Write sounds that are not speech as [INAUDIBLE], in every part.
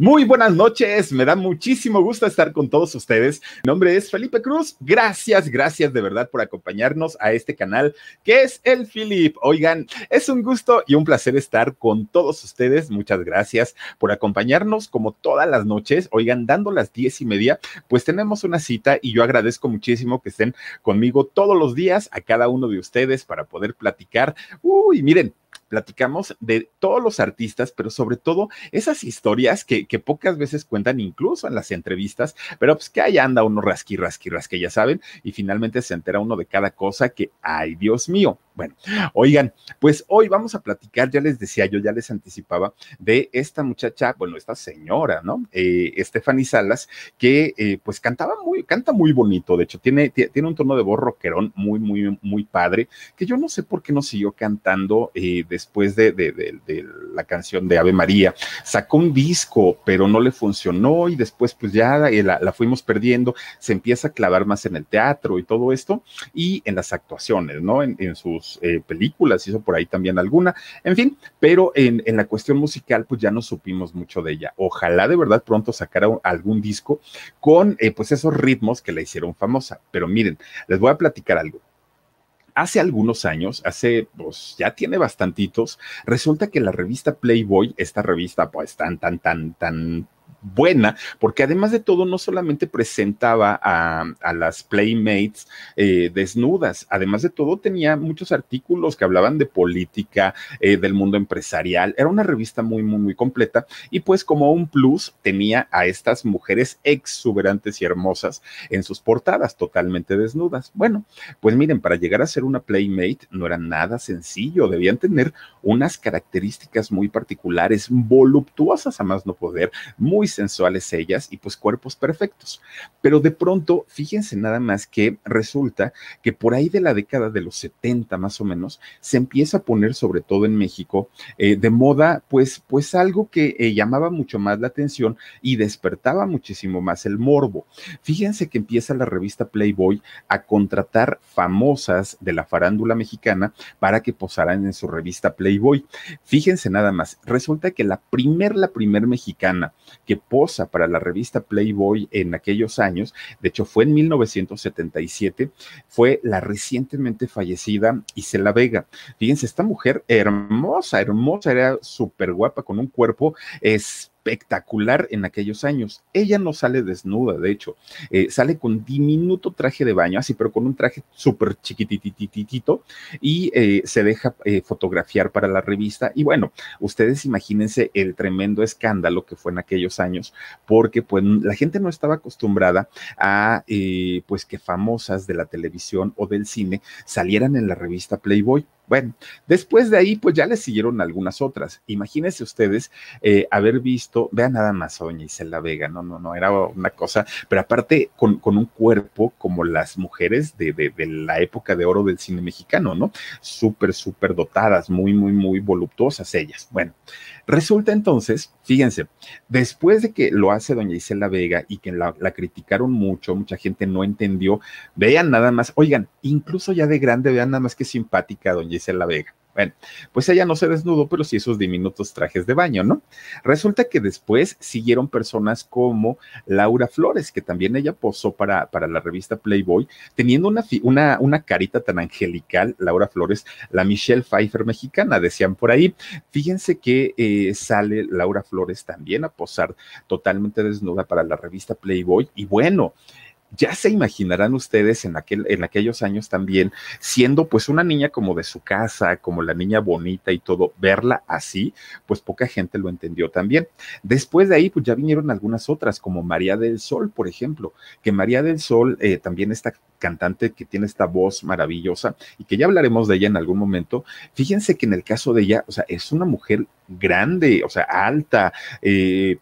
Muy buenas noches, me da muchísimo gusto estar con todos ustedes. Mi nombre es Felipe Cruz. Gracias, gracias de verdad por acompañarnos a este canal que es el Philip. Oigan, es un gusto y un placer estar con todos ustedes. Muchas gracias por acompañarnos como todas las noches. Oigan, dando las diez y media, pues tenemos una cita y yo agradezco muchísimo que estén conmigo todos los días a cada uno de ustedes para poder platicar. Uy, miren, platicamos de todos los artistas, pero sobre todo esas historias que, pocas veces cuentan incluso en las entrevistas, pero pues que ahí anda uno rasqui, rasqui, rasqui, ya saben, y finalmente se entera uno de cada cosa que, ay Dios mío, bueno, oigan, pues hoy vamos a platicar, ya les decía, yo ya les anticipaba, de esta muchacha, bueno, esta señora, ¿no? Eh, Stephanie Salas, que eh, pues cantaba muy, canta muy bonito, de hecho, tiene, tiene un tono de voz rockerón muy, muy, muy padre, que yo no sé por qué no siguió cantando eh, después de, de, de, la canción de Ave María. Sacó un disco, pero no le funcionó y después pues ya eh, la, la fuimos perdiendo, se empieza a clavar más en el teatro y todo esto, y en las actuaciones, ¿no? En, en sus eh, películas, hizo por ahí también alguna, en fin, pero en, en, la cuestión musical, pues ya no supimos mucho de ella. Ojalá de verdad pronto sacara algún disco con eh, pues esos ritmos que la hicieron famosa. Pero miren, les voy a platicar algo hace algunos años, hace, pues ya tiene bastantitos, resulta que la revista Playboy, esta revista pues tan, tan, tan, tan buena, porque además de todo no solamente presentaba a, a las Playmates eh, desnudas, además de todo tenía muchos artículos que hablaban de política, eh, del mundo empresarial, era una revista muy, muy, muy completa y pues como un plus tenía a estas mujeres exuberantes y hermosas en sus portadas, totalmente desnudas. Bueno, pues miren, para llegar a ser una Playmate no era nada sencillo, debían tener unas características muy particulares, voluptuosas a más no poder, muy sensuales ellas y pues cuerpos perfectos. Pero de pronto, fíjense nada más que resulta que por ahí de la década de los 70 más o menos, se empieza a poner sobre todo en México eh, de moda pues, pues algo que eh, llamaba mucho más la atención y despertaba muchísimo más el morbo. Fíjense que empieza la revista Playboy a contratar famosas de la farándula mexicana para que posaran en su revista Playboy. Fíjense nada más, resulta que la primer, la primer mexicana que posa para la revista Playboy en aquellos años, de hecho fue en 1977, fue la recientemente fallecida Isela Vega. Fíjense, esta mujer hermosa, hermosa, era súper guapa, con un cuerpo es espectacular en aquellos años. Ella no sale desnuda, de hecho, eh, sale con diminuto traje de baño, así, pero con un traje súper chiquitititito y eh, se deja eh, fotografiar para la revista. Y bueno, ustedes imagínense el tremendo escándalo que fue en aquellos años, porque pues la gente no estaba acostumbrada a eh, pues que famosas de la televisión o del cine salieran en la revista Playboy. Bueno, después de ahí, pues ya le siguieron algunas otras. Imagínense ustedes eh, haber visto, vean nada más, doña Isela Vega, no, no, no, era una cosa, pero aparte con, con un cuerpo como las mujeres de, de, de, la época de oro del cine mexicano, ¿no? Súper, súper dotadas, muy, muy, muy voluptuosas ellas. Bueno, resulta entonces, fíjense, después de que lo hace doña Isela Vega y que la, criticaron mucho, mucha gente no entendió, vean nada más, oigan, incluso ya de grande, vean nada más que simpática doña Isela Vega. Bueno, pues ella no se desnudó, pero sí esos diminutos trajes de baño, ¿no? Resulta que después siguieron personas como Laura Flores, que también ella posó para, para la revista Playboy, teniendo una, una, una carita tan angelical, Laura Flores, la Michelle Pfeiffer mexicana, decían por ahí. Fíjense que eh, sale Laura Flores también a posar totalmente desnuda para la revista Playboy, y bueno, ya se imaginarán ustedes en, aquel, en aquellos años también, siendo pues una niña como de su casa, como la niña bonita y todo, verla así, pues poca gente lo entendió también. Después de ahí, pues ya vinieron algunas otras, como María del Sol, por ejemplo, que María del Sol eh, también esta cantante que tiene esta voz maravillosa y que ya hablaremos de ella en algún momento. Fíjense que en el caso de ella, o sea, es una mujer grande, o sea, alta, eh,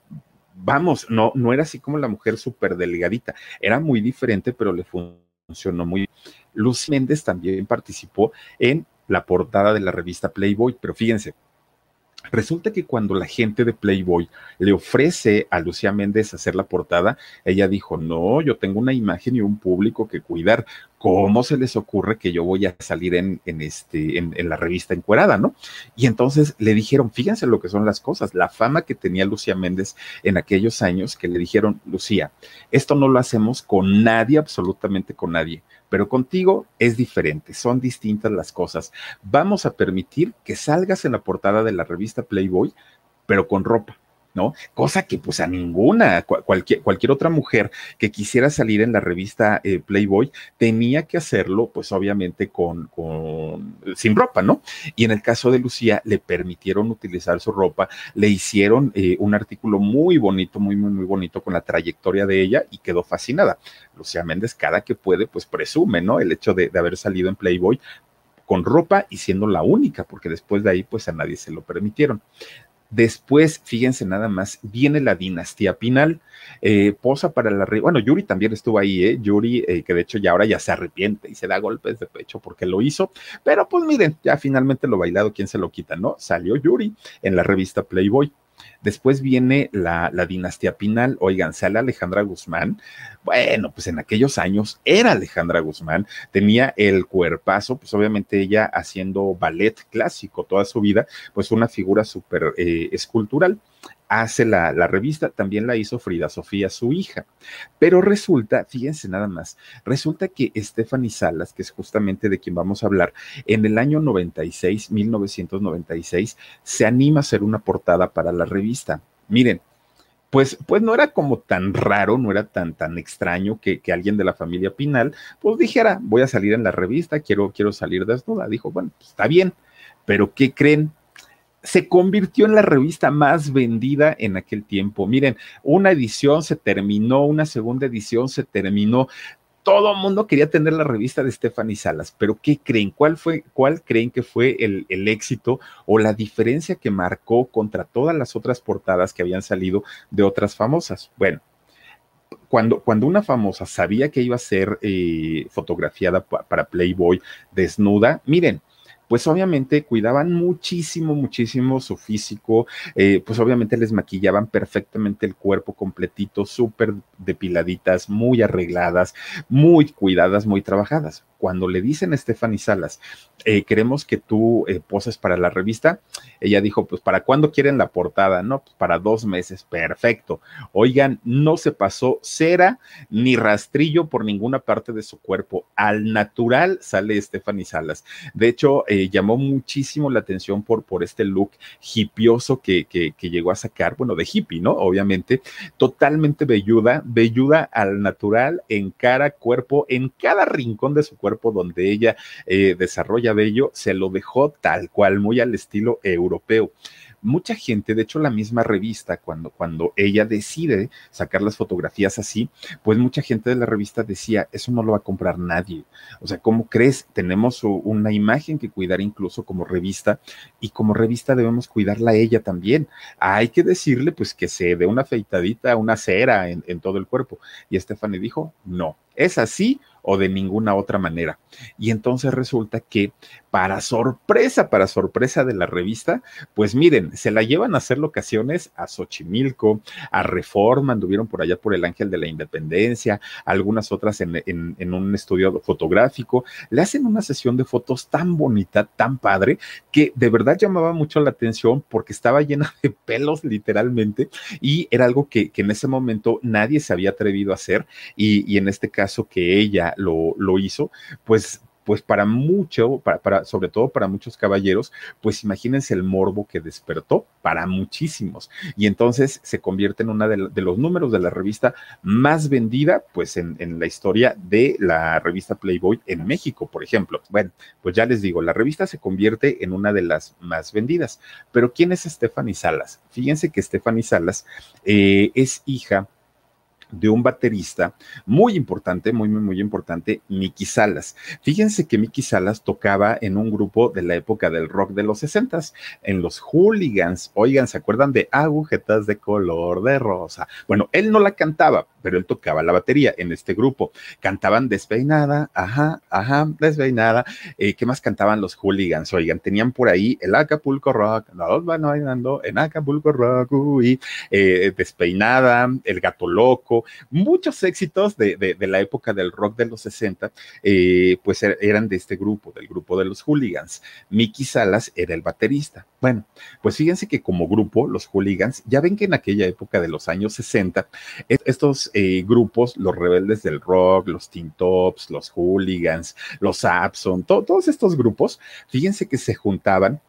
vamos, no, no era así como la mujer súper delgadita, era muy diferente, pero le funcionó muy bien. Lucy Méndez también participó en la portada de la revista Playboy, pero fíjense, Resulta que cuando la gente de Playboy le ofrece a Lucía Méndez hacer la portada, ella dijo, no, yo tengo una imagen y un público que cuidar. ¿Cómo se les ocurre que yo voy a salir en, este, en, en la revista encuerada, no? Y entonces le dijeron, fíjense lo que son las cosas, la fama que tenía Lucía Méndez en aquellos años, que le dijeron, Lucía, esto no lo hacemos con nadie, absolutamente con nadie pero contigo es diferente, son distintas las cosas. Vamos a permitir que salgas en la portada de la revista Playboy, pero con ropa. ¿No? Cosa que pues a ninguna, cualquier, cualquier otra mujer que quisiera salir en la revista eh, Playboy tenía que hacerlo pues obviamente con, con, sin ropa, ¿no? Y en el caso de Lucía le permitieron utilizar su ropa, le hicieron eh, un artículo muy bonito, muy, muy, muy bonito con la trayectoria de ella y quedó fascinada. Lucía Méndez cada que puede pues presume, ¿no? El hecho de, de haber salido en Playboy con ropa y siendo la única, porque después de ahí pues a nadie se lo permitieron. Después, fíjense nada más, viene la dinastía Pinal, eh, posa para la... Bueno, Yuri también estuvo ahí, ¿eh? Yuri, eh, que de hecho ya ahora ya se arrepiente y se da golpes de pecho porque lo hizo, pero pues miren, ya finalmente lo bailado, ¿quién se lo quita, no? Salió Yuri en la revista Playboy. Después viene la, dinastía Pinal. Oigan, sale Alejandra Guzmán. Bueno, pues en aquellos años era Alejandra Guzmán, tenía el cuerpazo, pues obviamente ella haciendo ballet clásico toda su vida, pues una figura súper eh, escultural hace la, revista, también la hizo Frida Sofía, su hija. Pero resulta, fíjense nada más, resulta que Stephanie Salas, que es justamente de quien vamos a hablar, en el año 96, 1996, se anima a hacer una portada para la revista. Miren, pues, pues no era como tan raro, no era tan, tan extraño que, que, alguien de la familia Pinal, pues dijera, voy a salir en la revista, quiero, quiero salir desnuda. Dijo, bueno, pues está bien, pero ¿qué creen? Se convirtió en la revista más vendida en aquel tiempo. Miren, una edición se terminó, una segunda edición se terminó. Todo el mundo quería tener la revista de Stephanie Salas, pero ¿qué creen? ¿Cuál fue, cuál creen que fue el, el éxito o la diferencia que marcó contra todas las otras portadas que habían salido de otras famosas? Bueno, cuando, cuando, una famosa sabía que iba a ser eh, fotografiada para Playboy desnuda, miren, pues obviamente cuidaban muchísimo, muchísimo su físico, eh, pues obviamente les maquillaban perfectamente el cuerpo completito, súper depiladitas, muy arregladas, muy cuidadas, muy trabajadas. Cuando le dicen a Stephanie Salas, eh, queremos que tú eh, poses para la revista, ella dijo, pues ¿para cuándo quieren la portada? No, pues para dos meses, perfecto. Oigan, no se pasó cera ni rastrillo por ninguna parte de su cuerpo. Al natural sale Stephanie Salas. De hecho, eh, llamó muchísimo la atención por, por este look hipioso que, que, que, llegó a sacar, bueno, de hippie, ¿no? Obviamente, totalmente velluda, velluda al natural, en cara, cuerpo, en cada rincón de su cuerpo donde ella eh, desarrolla vello, se lo dejó tal cual, muy al estilo europeo mucha gente, de hecho la misma revista, cuando, cuando ella decide sacar las fotografías así, pues mucha gente de la revista decía, eso no lo va a comprar nadie. O sea, ¿cómo crees? Tenemos una imagen que cuidar incluso como revista y como revista debemos cuidarla ella también. Hay que decirle pues que se dé una afeitadita, una cera en, en todo el cuerpo. Y Stephanie dijo, no, ¿Es así o de ninguna otra manera? Y entonces resulta que para sorpresa, para sorpresa de la revista, pues miren, se la llevan a hacer locaciones a Xochimilco, a Reforma, anduvieron por allá por el Ángel de la Independencia, algunas otras en, un estudio fotográfico, le hacen una sesión de fotos tan bonita, tan padre, que de verdad llamaba mucho la atención porque estaba llena [LAUGHS] de pelos literalmente y era algo que, en ese momento nadie se había atrevido a hacer y en este caso que ella lo, lo hizo, pues pues para mucho, para, sobre todo para muchos caballeros, pues imagínense el morbo que despertó para muchísimos. Y entonces se convierte en uno de, los números de la revista más vendida, pues en, en, la historia de la revista Playboy en México, por ejemplo. Bueno, pues ya les digo, la revista se convierte en una de las más vendidas. Pero ¿quién es Stephanie Salas? Fíjense que Stephanie Salas eh, es hija de un baterista muy importante, muy, muy, muy importante, Mickey Salas. Fíjense que Mickey Salas tocaba en un grupo de la época del rock de los sesentas, en los Hooligans. Oigan, ¿se acuerdan de agujetas de color de rosa? Bueno, él no la cantaba, pero él tocaba la batería en este grupo. Cantaban Despeinada, ajá, ajá, Despeinada. Eh, ¿Qué más cantaban los Hooligans? Oigan, tenían por ahí el Acapulco Rock, los van bailando en Acapulco Rock, uy, eh, Despeinada, El Gato Loco, muchos éxitos de, la época del rock de los 60, eh, pues er, eran de este grupo, del grupo de los hooligans. Mickey Salas era el baterista. Bueno, pues fíjense que como grupo, los hooligans, ya ven que en aquella época de los años 60, estos eh, grupos, los rebeldes del rock, los Teen Tops, los hooligans, los Abson, todos estos grupos, fíjense que se juntaban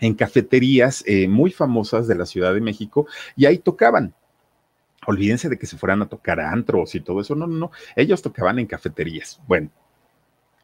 en cafeterías eh, muy famosas de la Ciudad de México y ahí tocaban. Olvídense de que se fueran a tocar antros y todo eso. No, no, no. Ellos tocaban en cafeterías. Bueno,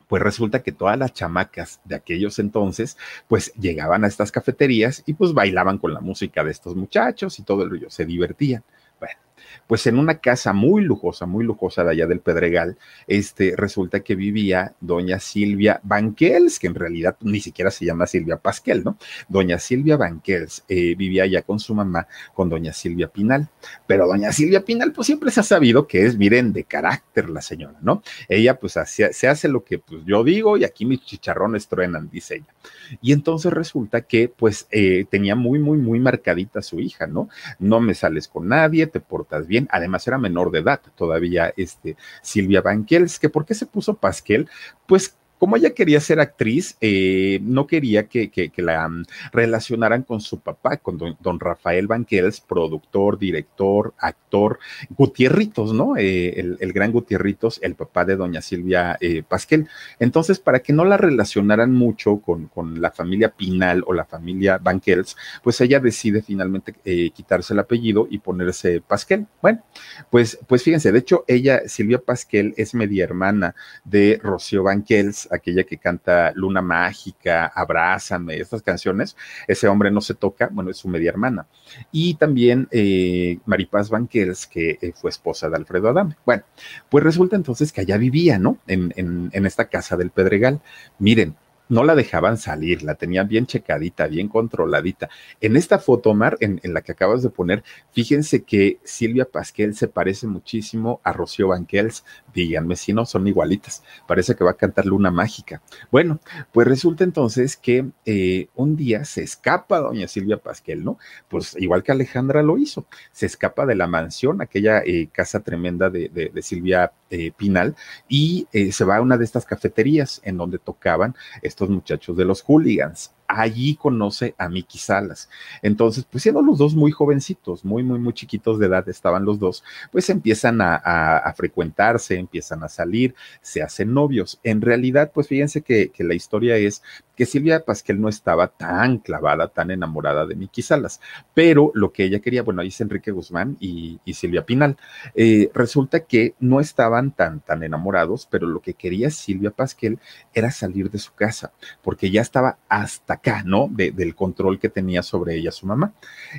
pues resulta que todas las chamacas de aquellos entonces, pues llegaban a estas cafeterías y pues bailaban con la música de estos muchachos y todo el rollo, se divertían. Bueno, pues en una casa muy lujosa, muy lujosa de allá del Pedregal, este, resulta que vivía doña Silvia Banquels, que en realidad ni siquiera se llama Silvia Pasquel, ¿no? Doña Silvia Banquels eh, vivía allá con su mamá, con doña Silvia Pinal. Pero doña Silvia Pinal, pues siempre se ha sabido que es, miren, de carácter la señora, ¿no? Ella, pues, se hace lo que pues, yo digo y aquí mis chicharrones truenan, dice ella. Y entonces resulta que, pues, eh, tenía muy, muy, muy marcadita su hija, ¿no? No me sales con nadie, te portas bien. Además era menor de edad todavía este, Silvia Banquels, que ¿por qué se puso Pasquel? Pues como ella quería ser actriz, eh, no quería que, la mm, relacionaran con su papá, con don, Rafael Banquels, productor, director, actor, Gutierritos, ¿no? Eh, el, gran Gutierritos, el papá de doña Silvia eh, Pasquel. Entonces, para que no la relacionaran mucho con, la familia Pinal o la familia Banquels, pues ella decide finalmente quitarse el apellido y ponerse Pasquel. Bueno, pues, pues fíjense, de hecho, ella, Silvia Pasquel, es media hermana de Rocío Banquels, aquella que canta Luna Mágica, Abrázame, estas canciones, ese hombre no se toca, bueno, es su media hermana. Y también eh, Maripaz Banquels, que eh, fue esposa de Alfredo Adame. Bueno, pues resulta entonces que allá vivía, ¿no? En, en, en esta casa del Pedregal. Miren, no la dejaban salir, la tenían bien checadita, bien controladita. En esta foto, Omar, en, la que acabas de poner, fíjense que Silvia Pasquel se parece muchísimo a Rocío Banquels. Díganme si no, son igualitas. Parece que va a cantar Luna Mágica. Bueno, pues resulta entonces que eh, un día se escapa doña Silvia Pasquel, ¿no? Pues igual que Alejandra lo hizo. Se escapa de la mansión, aquella eh, casa tremenda de, de, Silvia eh, Pinal, y se va a una de estas cafeterías en donde tocaban estos muchachos de los hooligans. Allí conoce a Miki Salas. Entonces, pues siendo los dos muy jovencitos, muy, muy, muy chiquitos de edad estaban los dos, pues empiezan a, a, frecuentarse, empiezan a salir, se hacen novios. En realidad, pues fíjense que, que la historia es que Silvia Pasquel no estaba tan clavada, tan enamorada de Miki Salas, pero lo que ella quería, bueno, ahí es Enrique Guzmán y, y Silvia Pinal, eh, resulta que no estaban tan, tan enamorados, pero lo que quería Silvia Pasquel era salir de su casa, porque ya estaba hasta acá, ¿no? del control que tenía sobre ella su mamá.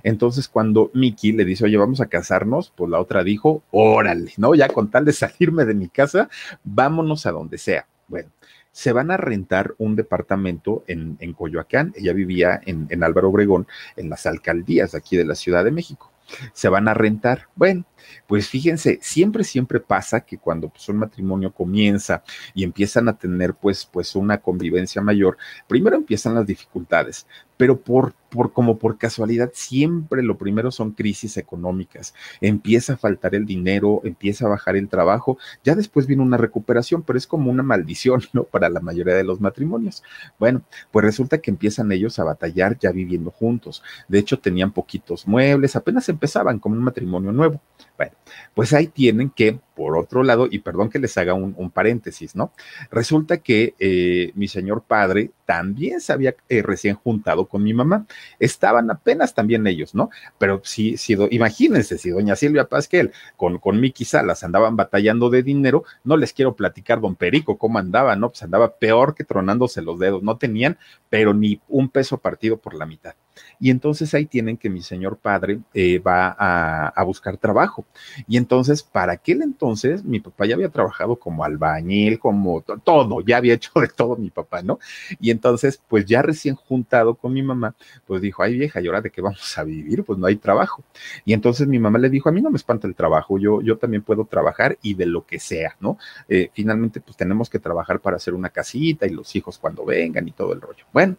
Entonces, cuando Miki le dice, oye, vamos a casarnos, pues la otra dijo, órale, ¿no? Ya con tal de [LAUGHS] salirme de mi casa, vámonos a donde sea. Bueno, se van a rentar un departamento en, en Coyoacán. Ella vivía en, en Álvaro Obregón, en las alcaldías aquí de la Ciudad de México. Se van a rentar. Bueno, pues fíjense, siempre, siempre pasa que cuando pues, un matrimonio comienza y empiezan a tener pues, pues una convivencia mayor, primero empiezan las dificultades, pero por, por como por casualidad siempre lo primero son crisis económicas. Empieza a faltar el dinero, empieza a bajar el trabajo, ya después viene una recuperación, pero es como una maldición, ¿no? Para la mayoría de los matrimonios. Bueno, pues resulta que empiezan ellos a batallar ya viviendo juntos. De hecho, tenían poquitos muebles, apenas empezaban como un matrimonio nuevo. Bueno, pues ahí tienen que, por otro lado, y perdón que les haga un, paréntesis, ¿no? Resulta que eh, mi señor padre también se había eh, recién juntado con mi mamá. Estaban apenas también ellos, ¿no? Pero sí, sí imagínense, si doña Silvia Pasquel con, con Miki Salas andaban batallando de dinero, no les quiero platicar, don Perico, cómo andaba, ¿no? Pues andaba peor que tronándose los dedos, no tenían, pero ni un peso partido por la mitad. Y entonces ahí tienen que mi señor padre eh, va a, a, buscar trabajo. Y entonces, para aquel entonces, mi papá ya había trabajado como albañil, como todo, ya había hecho de todo mi papá, ¿no? Y entonces, pues ya recién juntado con mi mamá, pues dijo, ay vieja, ¿y ahora de qué vamos a vivir? Pues no hay trabajo. Y entonces mi mamá le dijo, a mí no me espanta el trabajo, yo, yo también puedo trabajar y de lo que sea, ¿no? Eh, finalmente, pues tenemos que trabajar para hacer una casita y los hijos cuando vengan y todo el rollo. Bueno,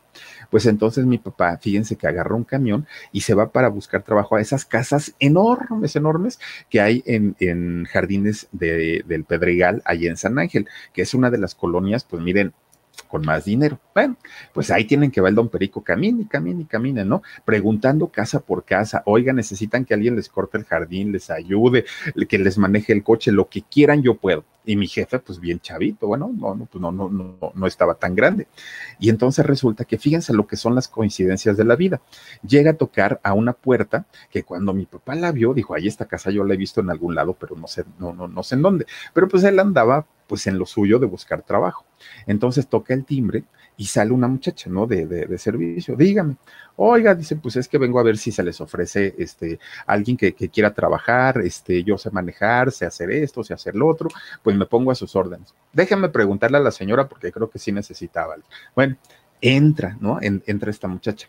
pues entonces mi papá, fíjense que agarró un camión y se va para buscar trabajo a esas casas enormes, enormes que hay en, en jardines de, del Pedregal, allí en San Ángel, que es una de las colonias, pues miren, con más dinero. Bueno, pues ahí tienen que va el don Perico, camine, camine, camine, ¿no? Preguntando casa por casa, oiga, necesitan que alguien les corte el jardín, les ayude, que les maneje el coche, lo que quieran, yo puedo. Y mi jefe, pues bien chavito, bueno, no, no, pues no, no, no, no estaba tan grande. Y entonces resulta que fíjense lo que son las coincidencias de la vida. Llega a tocar a una puerta que cuando mi papá la vio, dijo, ahí esta casa yo la he visto en algún lado, pero no sé, no, no, no sé en dónde. Pero pues él andaba pues en lo suyo de buscar trabajo. Entonces toca el timbre y sale una muchacha, ¿no? De, de, de, servicio. Dígame, oiga, dice, pues es que vengo a ver si se les ofrece este, alguien que, que, quiera trabajar, este, yo sé manejar, sé hacer esto, sé hacer lo otro, pues me pongo a sus órdenes. Déjenme preguntarle a la señora porque creo que sí necesitaba. Bueno, entra, ¿no? En, entra esta muchacha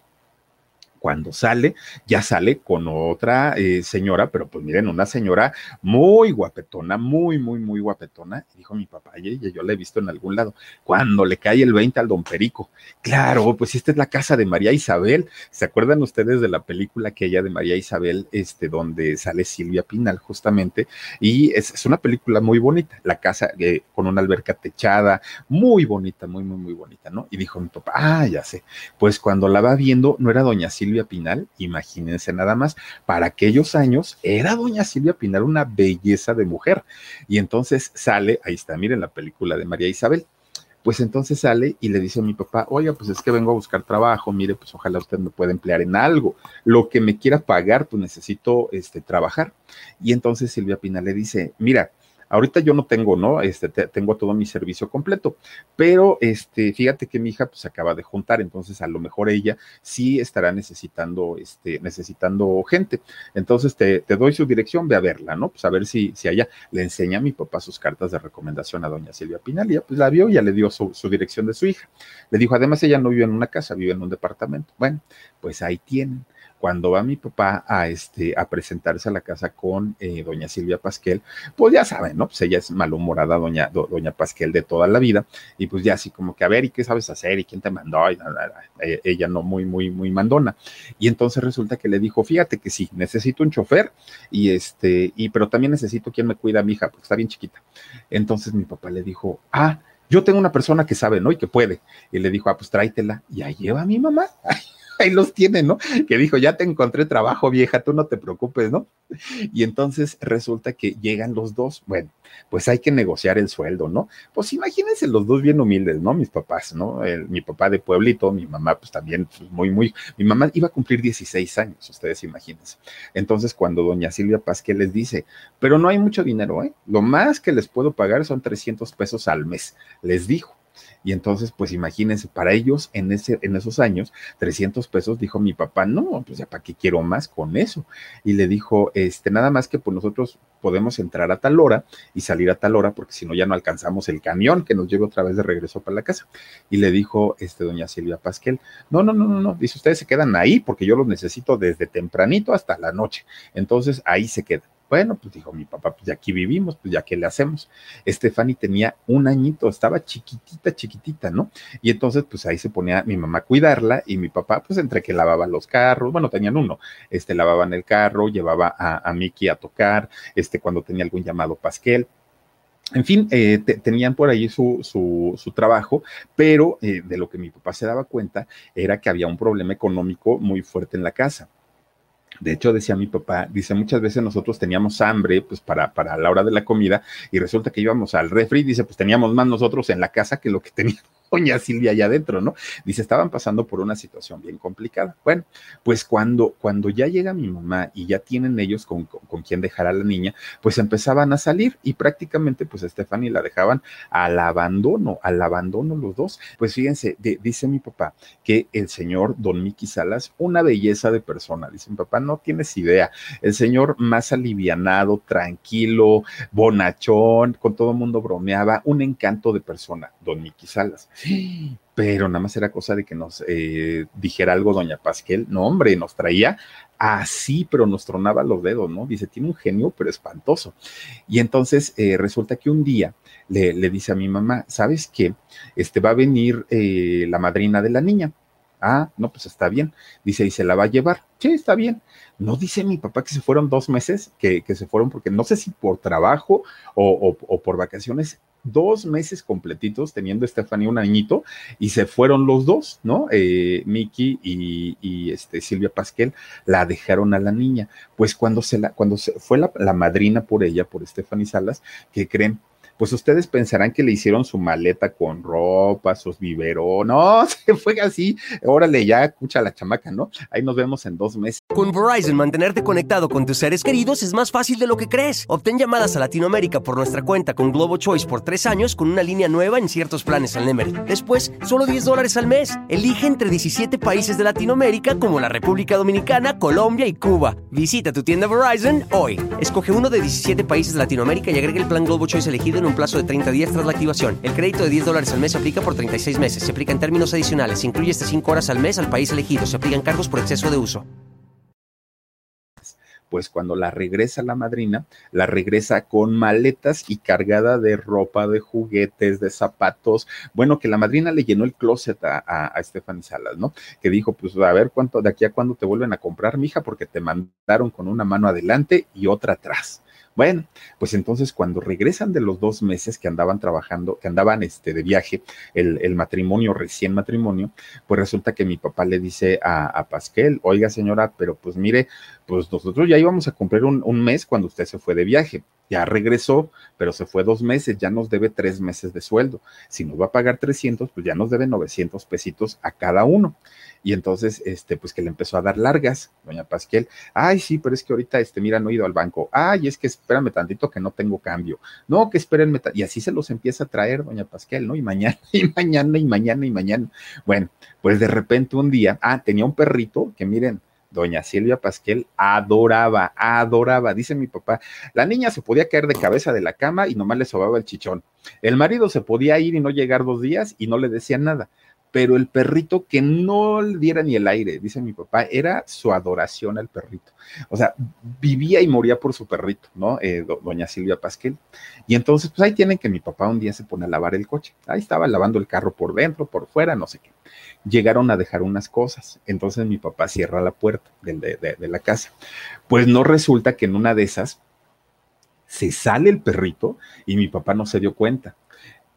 cuando sale, ya sale con otra eh, señora, pero pues miren, una señora muy guapetona, muy, muy, muy guapetona. Dijo mi papá, yo la he visto en algún lado, cuando le cae el 20 al don Perico. Claro, pues esta es la casa de María Isabel. ¿Se acuerdan ustedes de la película que ella de María Isabel, este, donde sale Silvia Pinal justamente? Y es, es una película muy bonita, la casa eh, con una alberca techada, muy bonita, muy, muy, muy bonita, ¿no? Y dijo mi papá, ah, ya sé, pues cuando la va viendo, no era doña Silvia, Silvia Pinal, imagínense nada más, para aquellos años era doña Silvia Pinal una belleza de mujer. Y entonces sale, ahí está, miren la película de María Isabel. Pues entonces sale y le dice a mi papá, oiga, pues es que vengo a buscar trabajo, mire, pues ojalá usted me pueda emplear en algo, lo que me quiera pagar, pues necesito este, trabajar. Y entonces Silvia Pinal le dice, mira, Ahorita yo no tengo, ¿no? Este, te, tengo todo mi servicio completo, pero este, fíjate que mi hija pues acaba de juntar, entonces a lo mejor ella sí estará necesitando, este, necesitando gente. Entonces te, doy su dirección, ve a verla, ¿no? Pues a ver si, si allá le enseña a mi papá sus cartas de recomendación a doña Silvia Pinal, ya pues la vio y ya le dio su, su dirección de su hija. Le dijo, además ella no vive en una casa, vive en un departamento. Bueno, pues ahí tienen cuando va mi papá a, este, a presentarse a la casa con eh, doña Silvia Pasquel, pues ya saben, ¿no? Pues ella es malhumorada, doña, do, doña Pasquel de toda la vida, y pues ya así como que, a ver, ¿y qué sabes hacer? ¿Y quién te mandó? Y nada, eh, ella no muy, muy, muy mandona. Y entonces resulta que le dijo, fíjate que sí, necesito un chofer, y este, y pero también necesito quien me cuida a mi hija, porque está bien chiquita. Entonces mi papá le dijo, ah, yo tengo una persona que sabe, ¿no? Y que puede. Y le dijo, ah, pues tráetela. Y ahí lleva a mi mamá. [LAUGHS] [LAUGHS] ahí los tiene, ¿no? Que dijo, ya te encontré trabajo, vieja, tú no te preocupes, ¿no? Y entonces resulta que llegan los dos, bueno, pues hay que negociar el sueldo, ¿no? Pues imagínense los dos bien humildes, ¿no? Mis papás, ¿no? mi papá de pueblito, mi mamá pues también pues, muy, muy, mi mamá iba a cumplir 16 años, ustedes imagínense. Entonces cuando doña Silvia Pasquel les dice, pero no hay mucho dinero, ¿eh? Lo más que les puedo pagar son 300 pesos al mes, les dijo. Y entonces, pues imagínense, para ellos en, ese, en esos años, 300 pesos, dijo mi papá, no, pues ya para qué quiero más con eso. Y le dijo, este, nada más que pues nosotros podemos entrar a tal hora y salir a tal hora, porque si no ya no alcanzamos el camión que nos lleve otra vez de regreso para la casa. Y le dijo, este, doña Silvia Pasquel, no, no, no, no, no, dice, ustedes se quedan ahí porque yo los necesito desde tempranito hasta la noche. Entonces ahí se quedan. Bueno, pues dijo mi papá, pues ya aquí vivimos, pues ya qué le hacemos. Estefani tenía un añito, estaba chiquitita, chiquitita, ¿no? Y entonces, pues ahí se ponía mi mamá a cuidarla y mi papá, pues entre que lavaba los carros, bueno, tenían uno, este, lavaban el carro, llevaba a, a Miki a tocar, este, cuando tenía algún llamado Pasquel, en fin, eh, tenían por ahí su, su, trabajo, pero eh, de lo que mi papá se daba cuenta era que había un problema económico muy fuerte en la casa. De hecho, decía mi papá, dice, muchas veces nosotros teníamos hambre, pues para, para la hora de la comida, y resulta que íbamos al refri, dice, pues teníamos más nosotros en la casa que lo que teníamos [LAUGHS] doña Silvia allá adentro, ¿no? Dice, estaban pasando por una situación bien complicada. Bueno, pues cuando, cuando ya llega mi mamá y ya tienen ellos con, con, quien dejar a la niña, pues empezaban a salir y prácticamente pues a Stephanie la dejaban al abandono, al abandono los dos. Pues fíjense, dice mi papá que el señor Don Miki Salas, una belleza de persona, dice mi papá, no tienes idea, el señor más alivianado, tranquilo, bonachón, con todo el mundo bromeaba, un encanto de persona, Don Miki Salas. Pero nada más era cosa de que nos eh, dijera algo doña Pasquel. No, hombre, nos traía así, pero nos tronaba los dedos, ¿no? Dice, tiene un genio, pero espantoso. Y entonces eh, resulta que un día le, dice a mi mamá, ¿sabes qué? Este va a venir eh, la madrina de la niña. Ah, no, pues está bien. Dice, ¿y se la va a llevar? Sí, está bien. No dice mi papá que se fueron dos meses, que, se fueron porque no sé si por trabajo o por vacaciones dos meses completitos teniendo Estefanía un añito y se fueron los dos, ¿no? Eh, Miki y, este, Silvia Pasquel la dejaron a la niña. Pues cuando se la, cuando se fue la, la madrina por ella, por Stephanie Salas, que creen, pues ustedes pensarán que le hicieron su maleta con ropa, sus biberón. No, [LAUGHS] se fue así. Órale, ya escucha la chamaca, ¿no? Ahí nos vemos en dos meses. Con Verizon, mantenerte conectado con tus seres queridos es más fácil de lo que crees. Obtén llamadas a Latinoamérica por nuestra cuenta con Globo Choice por tres años con una línea nueva en ciertos planes al Nemery. Después, solo 10 dólares al mes. Elige entre 17 países de Latinoamérica como la República Dominicana, Colombia y Cuba. Visita tu tienda Verizon hoy. Escoge uno de 17 países de Latinoamérica y agrega el plan Globo Choice elegido en un plazo de 30 días tras la activación. El crédito de 10 dólares al mes se aplica por 36 meses. Se aplica en términos adicionales. Se incluye hasta 5 horas al mes al país elegido. Se aplican cargos por exceso de uso pues cuando la regresa la madrina, la regresa con maletas y cargada de ropa, de juguetes, de zapatos. Bueno, que la madrina le llenó el closet a, a, Stephanie Salas, ¿no? Que dijo, pues a ver cuánto, de aquí a cuándo te vuelven a comprar, mija, porque te mandaron con una mano adelante y otra atrás. Bueno, pues entonces cuando regresan de los dos meses que andaban trabajando, que andaban este, de viaje, el, matrimonio, recién matrimonio, pues resulta que mi papá le dice a, a, Pasquel, oiga señora, pero pues mire, pues nosotros ya íbamos a cumplir un, un mes cuando usted se fue de viaje ya regresó, pero se fue dos meses, ya nos debe tres meses de sueldo. Si nos va a pagar 300, pues ya nos debe 900 pesitos a cada uno. Y entonces, este, pues que le empezó a dar largas, doña Pasquel. Ay, sí, pero es que ahorita, este, mira, no he ido al banco. Ay, es que espérame tantito que no tengo cambio. No, que espérenme. Y así se los empieza a traer, doña Pasquel, ¿no? Y mañana, [LAUGHS] y mañana, y mañana, y mañana. Bueno, pues de repente un día, ah, tenía un perrito que miren, doña Silvia Pasquel adoraba, adoraba, dice mi papá, la niña se podía caer de cabeza de la cama y nomás le sobaba el chichón. El marido se podía ir y no llegar dos días y no le decía nada pero el perrito que no le diera ni el aire, dice mi papá, era su adoración al perrito. O sea, vivía y moría por su perrito, ¿no? Eh, doña Silvia Pasquel. Y entonces, pues ahí tienen que mi papá un día se pone a lavar el coche. Ahí estaba lavando el carro por dentro, por fuera, no sé qué. Llegaron a dejar unas cosas. Entonces mi papá cierra la puerta de, de la casa. Pues no resulta que en una de esas se sale el perrito y mi papá no se dio cuenta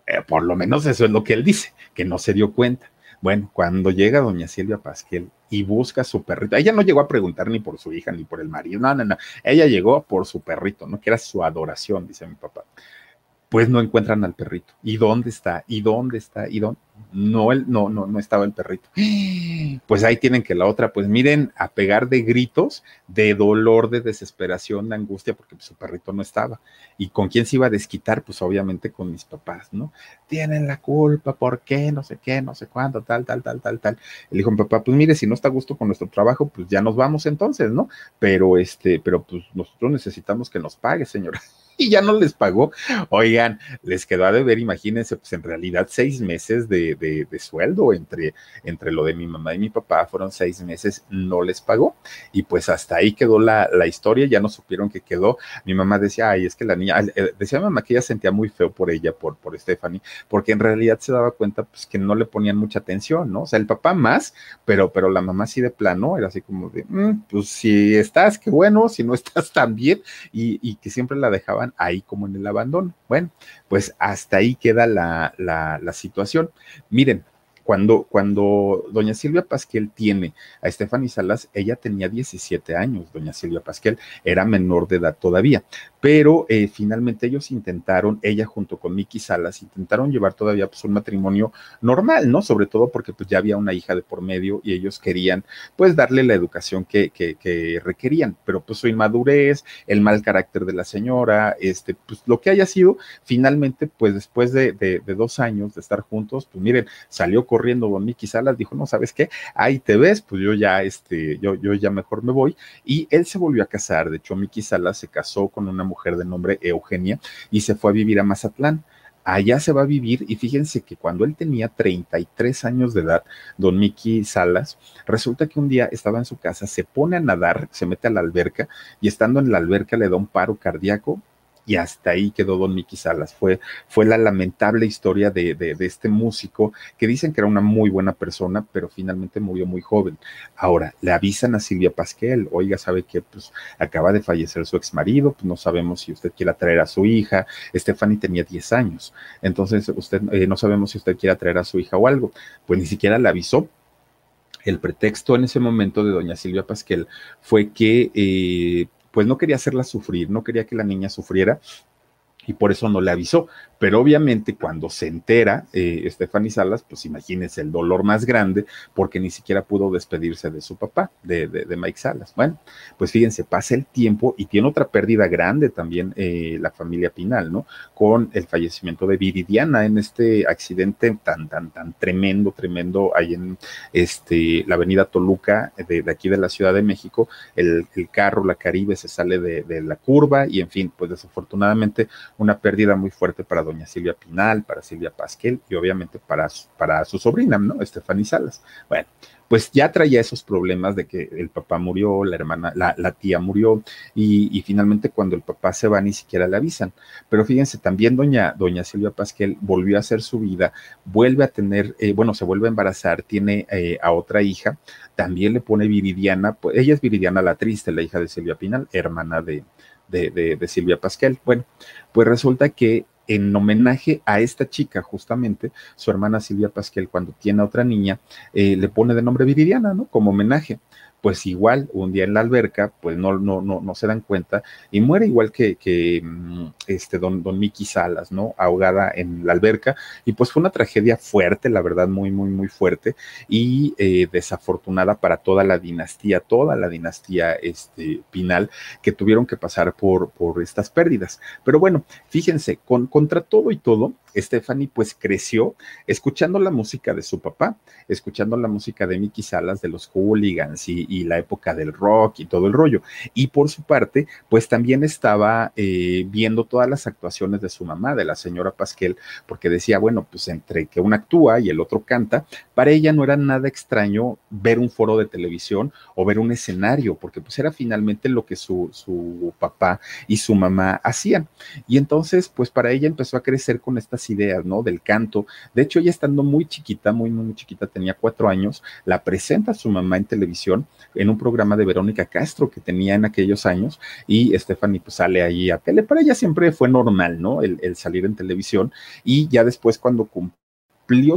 Eh, por lo menos eso es lo que él dice, que no se dio cuenta. Bueno, cuando llega doña Silvia Pasquel y busca a su perrito, ella no llegó a preguntar ni por su hija ni por el marido, no, no, no, ella llegó por su perrito, ¿no? Que era su adoración, dice mi papá. Pues no encuentran al perrito. ¿Y dónde está? ¿Y dónde está? ¿Y dónde? No, el, no, no, no estaba el perrito. Pues ahí tienen que la otra, pues miren, a pegar de gritos, de dolor, de desesperación, de angustia, porque su perrito no estaba. ¿Y con quién se iba a desquitar? Pues obviamente con mis papás, ¿no? Tienen la culpa, ¿por qué? No sé qué, no sé cuándo, tal, tal, tal, tal, tal. Le dijo mi papá, pues mire, si no está a gusto con nuestro trabajo, pues ya nos vamos entonces, ¿no? Pero este, pero pues nosotros necesitamos que nos pague, señora [LAUGHS] y ya no les pagó. Oigan, les quedó a deber, imagínense, pues en realidad seis meses de, de, sueldo entre, entre lo de mi mamá y mi papá, fueron seis meses, no les pagó. Y pues hasta ahí quedó la, la historia, ya no supieron que quedó. Mi mamá decía, ay, es que la niña, eh, decía mamá que ella sentía muy feo por ella, por, por Stephanie, porque en realidad se daba cuenta pues que no le ponían mucha atención, ¿no? O sea, el papá más, pero, pero la mamá sí de plano, era así como de, mm, pues si estás, qué bueno, si no [LAUGHS] estás tan bien, y, y que siempre la dejaban ahí como en el abandono. Bueno, pues hasta ahí queda la, la, la situación. Miren, cuando, cuando doña Silvia Pasquel tiene a Stephanie Salas, ella tenía 17 años, doña Silvia Pasquel era menor de edad todavía, pero eh, finalmente ellos intentaron, ella junto con Miki Salas, intentaron llevar todavía pues, un matrimonio normal, ¿no? Sobre todo porque pues ya había una hija de por medio y ellos querían pues darle la educación que, que, que requerían, pero pues su inmadurez, el mal carácter de la señora, este, pues lo que haya sido, finalmente pues después de, de, dos años de estar juntos, pues miren, salió corriendo don Miki Salas, dijo, no, ¿sabes qué? Ahí te ves, pues yo ya, este, yo, yo ya mejor me voy, y él se volvió a casar, de hecho Miki Salas se casó con una mujer de nombre Eugenia y se fue a vivir a Mazatlán. Allá se va a vivir y fíjense que cuando él tenía 33 años de edad, don Miki Salas, resulta que un día estaba en su casa, se pone a nadar, se mete a la alberca y estando en la alberca le da un paro cardíaco y hasta ahí quedó Don Miki Salas. Fue, fue la lamentable historia de, de, este músico que dicen que era una muy buena persona, pero finalmente murió muy joven. Ahora, le avisan a Silvia Pasquel, oiga, sabe que pues acaba de fallecer su ex marido, pues no sabemos si usted quiere traer a su hija. Stephanie tenía 10 años, entonces usted eh, no sabemos si usted quiere traer a su hija o algo. Pues ni siquiera le avisó, el pretexto en ese momento de doña Silvia Pasquel fue que eh, pues no quería hacerla sufrir, no quería que la niña sufriera y por eso no le avisó. Pero obviamente cuando se entera eh, Stephanie Salas, pues imagínense el dolor más grande porque ni siquiera pudo despedirse de su papá, de, de, Mike Salas. Bueno, pues fíjense, pasa el tiempo y tiene otra pérdida grande también eh, la familia Pinal, ¿no? Con el fallecimiento de Viridiana en este accidente tan, tan, tan tremendo, tremendo ahí en este, la avenida Toluca de, aquí de la Ciudad de México. El, carro, la Caribe, se sale de la curva y en fin, pues desafortunadamente una pérdida muy fuerte para doña Silvia Pinal, para Silvia Pasquel y obviamente para, para su sobrina, ¿no? Estefany Salas. Bueno, pues ya traía esos problemas de que el papá murió, la hermana, la, la tía murió, y, finalmente cuando el papá se va ni siquiera le avisan. Pero fíjense, también doña, doña Silvia Pasquel volvió a hacer su vida, vuelve a tener, eh, bueno, se vuelve a embarazar, tiene eh, a otra hija, también le pone Viridiana, pues ella es Viridiana la Triste, la hija de Silvia Pinal, hermana de, de, de, de Silvia Pasquel. Bueno, pues resulta que en homenaje a esta chica, justamente, su hermana Silvia Pasquel, cuando tiene a otra niña, eh, le pone de nombre Viridiana, ¿no? Como homenaje pues igual un día en la alberca, pues no, no, no, no se dan cuenta y muere igual que, que este don, don Salas, ¿no? Ahogada en la alberca y pues fue una tragedia fuerte, la verdad, muy, muy, muy fuerte y eh, desafortunada para toda la dinastía, toda la dinastía este, Pinal que tuvieron que pasar por, por estas pérdidas. Pero bueno, fíjense, con, contra todo y todo, Stephanie pues creció escuchando la música de su papá, escuchando la música de Mickey Salas, de los hooligans y, y, la época del rock y todo el rollo. Y por su parte, pues también estaba eh, viendo todas las actuaciones de su mamá, de la señora Pasquel, porque decía, bueno, pues entre que uno actúa y el otro canta, para ella no era nada extraño ver un foro de televisión o ver un escenario, porque pues era finalmente lo que su, su papá y su mamá hacían. Y entonces, pues para ella empezó a crecer con estas ideas, ¿no? Del canto. De hecho, ella estando muy chiquita, muy, muy chiquita, tenía cuatro años, la presenta a su mamá en televisión en un programa de Verónica Castro que tenía en aquellos años y Stephanie pues sale ahí a tele. Para ella siempre fue normal, ¿no? El, salir en televisión y ya después cuando cumplió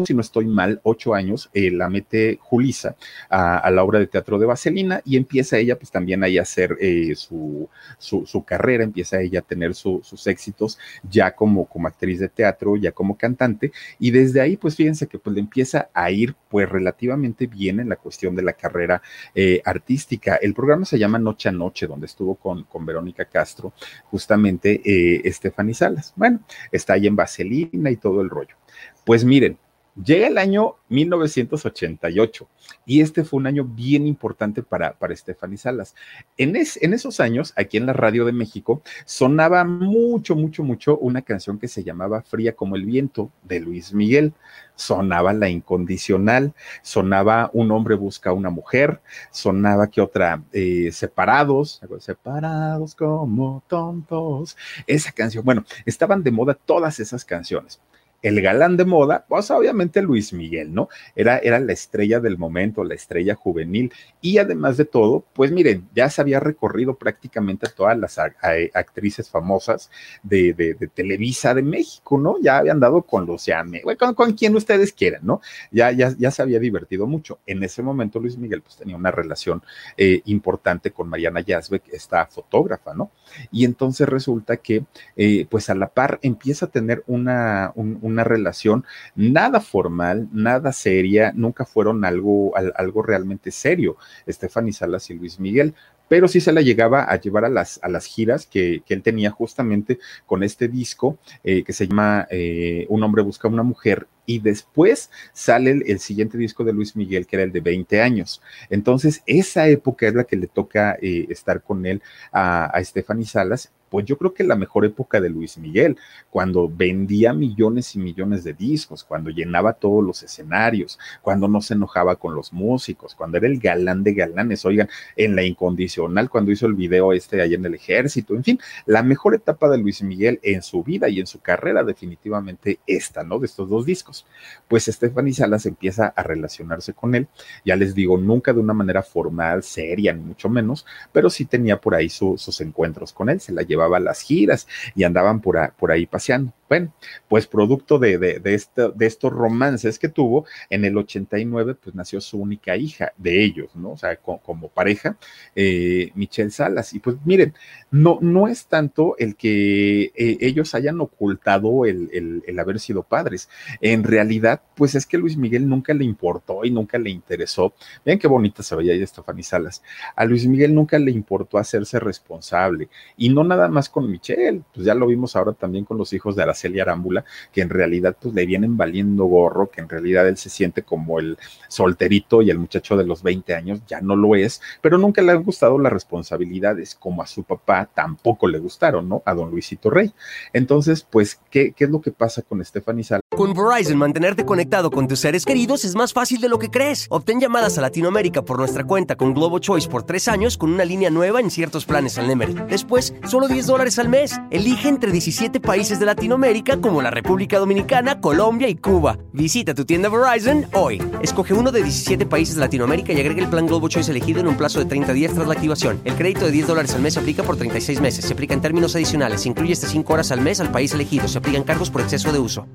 si no estoy mal, ocho años, eh, la mete Julisa a, la obra de teatro de Vaselina y empieza ella pues también ahí a hacer eh, su, su, carrera, empieza ella a tener sus éxitos ya como, como actriz de teatro, ya como cantante y desde ahí pues fíjense que pues le empieza a ir pues relativamente bien en la cuestión de la carrera eh, artística. El programa se llama Noche a Noche, donde estuvo con, con Verónica Castro, justamente Stephanie Salas. Bueno, está ahí en Vaselina y todo el rollo. Pues miren, Llega el año 1988 y este fue un año bien importante para, para Stephanie Salas. En, en esos años, aquí en la Radio de México, sonaba mucho, mucho, mucho una canción que se llamaba Fría como el viento de Luis Miguel. Sonaba La Incondicional, sonaba Un hombre busca a una mujer, sonaba que otra, eh, Separados, separados como tontos. Esa canción, bueno, estaban de moda todas esas canciones el galán de moda, pues obviamente Luis Miguel, ¿no? Era, era la estrella del momento, la estrella juvenil. Y además de todo, pues miren, ya se había recorrido prácticamente todas las actrices famosas de, de, Televisa de México, ¿no? Ya habían dado con los con, con quien ustedes quieran, ¿no? Ya, ya, ya se había divertido mucho. En ese momento Luis Miguel pues tenía una relación eh, importante con Mariana Yazbek, esta fotógrafa, ¿no? Y entonces resulta que, eh, pues a la par empieza a tener una relación nada formal, nada seria, nunca fueron algo, algo realmente serio, Stephanie Salas y Luis Miguel, pero sí se la llegaba a llevar a las, a las giras que, él tenía justamente con este disco eh, que se llama eh, Un hombre busca una mujer y después sale el, siguiente disco de Luis Miguel, que era el de 20 años. Entonces, esa época es la que le toca eh, estar con él a, a Stephanie Salas pues yo creo que la mejor época de Luis Miguel, cuando vendía millones y millones de discos, cuando llenaba todos los escenarios, cuando no se enojaba con los músicos, cuando era el galán de galanes, oigan, en la incondicional, cuando hizo el video este ahí en el ejército, en fin, la mejor etapa de Luis Miguel en su vida y en su carrera, definitivamente esta, ¿no? De estos dos discos. Pues Stephanie Salas empieza a relacionarse con él, ya les digo, nunca de una manera formal, seria, ni mucho menos, pero sí tenía por ahí sus encuentros con él, se la llevaba a las giras y andaban por, por ahí paseando. Bueno, pues producto de, estos romances que tuvo, en el 89 pues nació su única hija de ellos, ¿no? O sea, como pareja, eh, Michelle Salas. Y pues miren, no, es tanto el que eh, ellos hayan ocultado el, haber sido padres. En realidad, pues es que Luis Miguel nunca le importó y nunca le interesó. Vean qué bonita se veía ahí Estefany Salas. A Luis Miguel nunca le importó hacerse responsable. Y no nada más con Michelle, pues ya lo vimos ahora también con los hijos de Araceli Arámbula, que en realidad pues le vienen valiendo gorro, que en realidad él se siente como el solterito y el muchacho de los 20 años, ya no lo es, pero nunca le han gustado las responsabilidades, como a su papá tampoco le gustaron, ¿no? A don Luisito Rey. Entonces, pues, ¿qué, qué es lo que pasa con Stephanie Sal? Con Verizon, mantenerte conectado con tus seres queridos es más fácil de lo que crees. Obtén llamadas a Latinoamérica por nuestra cuenta con Globo Choice por tres años con una línea nueva en ciertos planes al Nemery. Después, solo 10 dólares al mes. Elige entre 17 países de Latinoamérica como la República Dominicana, Colombia y Cuba. Visita tu tienda Verizon hoy. Escoge uno de 17 países de Latinoamérica y agrega el plan Globo Choice elegido en un plazo de 30 días tras la activación. El crédito de 10 dólares al mes se aplica por 36 meses. Se aplica en términos adicionales. Se incluye hasta 5 horas al mes al país elegido. Se aplican cargos por exceso de uso